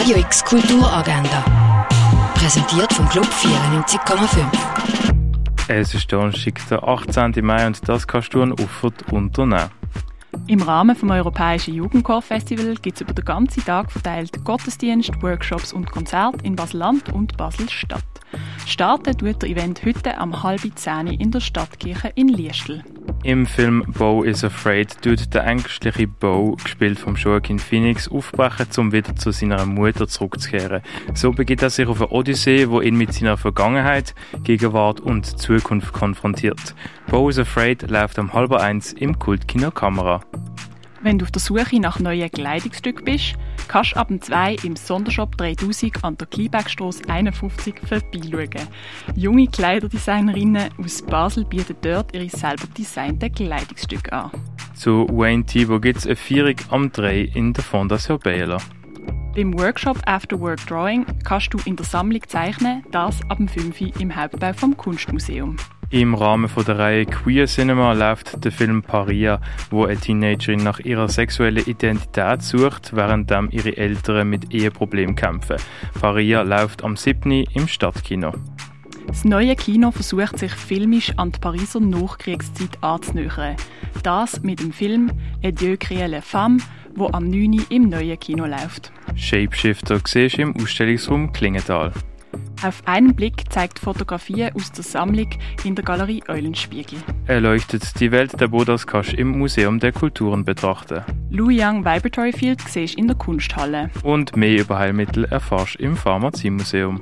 Radio X Kulturagenda. Präsentiert vom Club 94,5. Es ist Donnerstag, der 18. Mai und das kannst du an Uffert unternehmen. Im Rahmen des Europäischen Jugendchor-Festival gibt es über den ganzen Tag verteilt Gottesdienst, Workshops und Konzerte in Basel-Land und Basel-Stadt. Starten tut der Event heute am halb zehn in der Stadtkirche in Liestl. Im Film Bo is Afraid tut der ängstliche Bo, gespielt vom Joaquin Phoenix, aufbrechen, um wieder zu seiner Mutter zurückzukehren. So beginnt er sich auf eine Odyssee, wo ihn mit seiner Vergangenheit, Gegenwart und Zukunft konfrontiert. Bo is Afraid läuft um halb eins im Kultkino Kamera. Wenn du auf der Suche nach neuen Kleidungsstücken bist, kannst du ab dem 2 im Sondershop 3000 an der Kleinbergstrasse 51 vorbeischauen. Junge Kleiderdesignerinnen aus Basel bieten dort ihre selber designten Kleidungsstücke an. Zu Wayne Thibault gibt es eine Vierung am 3 in der Fondation Baylor. Beim Workshop After Work Drawing kannst du in der Sammlung zeichnen, das ab dem 5 im Hauptbau vom Kunstmuseum. Im Rahmen von der Reihe Queer Cinema läuft der Film Paria, wo eine Teenagerin nach ihrer sexuellen Identität sucht, während ihre Eltern mit Eheproblemen kämpfen. Paria läuft am 7. im Stadtkino. Das neue Kino versucht sich filmisch an die Pariser Nachkriegszeit anzunähern. Das mit dem Film Adieu Crielle Femme, wo am 9. im neuen Kino läuft. Shapeshifter siehst du im Ausstellungsraum Klingenthal. Auf einen Blick zeigt Fotografien aus der Sammlung in der Galerie Eulenspiegel. Er leuchtet die Welt der Bodas kannst im Museum der Kulturen betrachten. Lou Young Vibratory Field siehst in der Kunsthalle. Und mehr über Heilmittel erfährst im Pharmaziemuseum.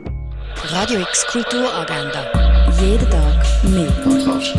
Radio X Kulturagenda. Jeden Tag mehr. Kontrast.